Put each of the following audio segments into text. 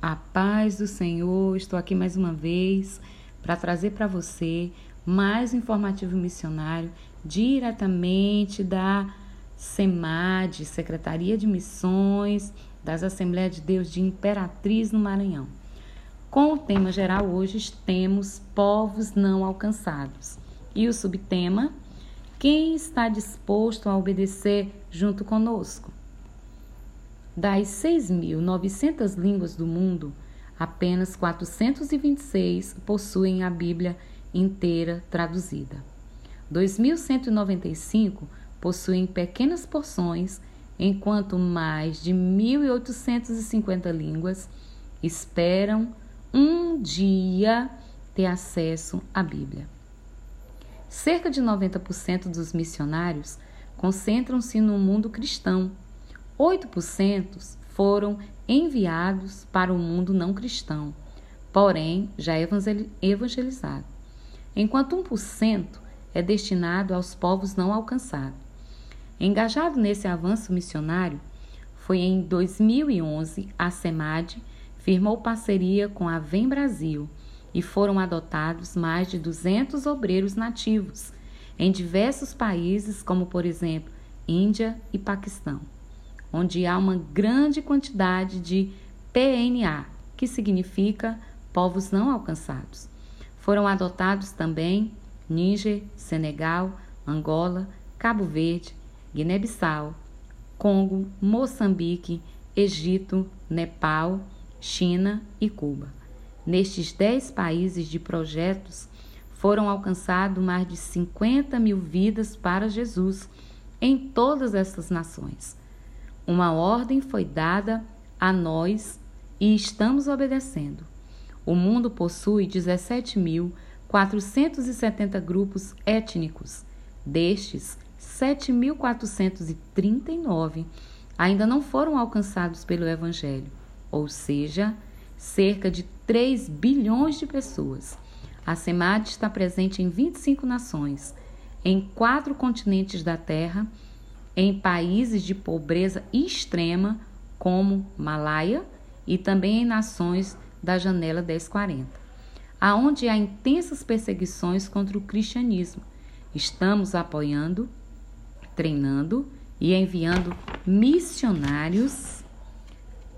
A paz do Senhor, estou aqui mais uma vez para trazer para você mais um informativo missionário diretamente da SEMAD, Secretaria de Missões das Assembleias de Deus de Imperatriz no Maranhão. Com o tema geral hoje temos povos não alcançados e o subtema quem está disposto a obedecer junto conosco. Das 6.900 línguas do mundo, apenas 426 possuem a Bíblia inteira traduzida. 2.195 possuem pequenas porções, enquanto mais de 1.850 línguas esperam um dia ter acesso à Bíblia. Cerca de 90% dos missionários concentram-se no mundo cristão 8% foram enviados para o mundo não cristão, porém já evangelizado, enquanto 1% é destinado aos povos não alcançados. Engajado nesse avanço missionário, foi em 2011 a SEMAD firmou parceria com a Vem Brasil e foram adotados mais de 200 obreiros nativos em diversos países, como por exemplo Índia e Paquistão onde há uma grande quantidade de PNA, que significa povos não alcançados. Foram adotados também Níger, Senegal, Angola, Cabo Verde, Guiné-Bissau, Congo, Moçambique, Egito, Nepal, China e Cuba. Nestes 10 países de projetos, foram alcançados mais de 50 mil vidas para Jesus em todas essas nações. Uma ordem foi dada a nós e estamos obedecendo. O mundo possui 17.470 grupos étnicos. Destes, 7.439 ainda não foram alcançados pelo Evangelho, ou seja, cerca de 3 bilhões de pessoas. A SEMAD está presente em 25 nações, em quatro continentes da Terra em países de pobreza extrema, como Malaya e também em nações da janela 1040, aonde há intensas perseguições contra o cristianismo. Estamos apoiando, treinando e enviando missionários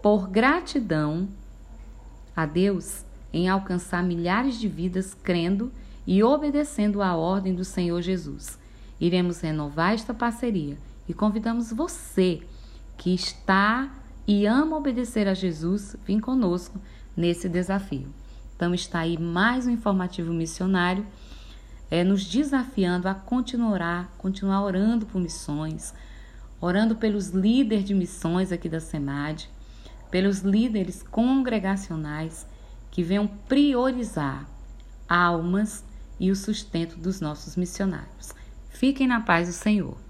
por gratidão a Deus em alcançar milhares de vidas crendo e obedecendo à ordem do Senhor Jesus. Iremos renovar esta parceria e convidamos você que está e ama obedecer a Jesus, vem conosco nesse desafio. Então está aí mais um informativo missionário, é, nos desafiando a continuar, continuar orando por missões, orando pelos líderes de missões aqui da SEMAD, pelos líderes congregacionais que venham priorizar almas e o sustento dos nossos missionários. Fiquem na paz do Senhor.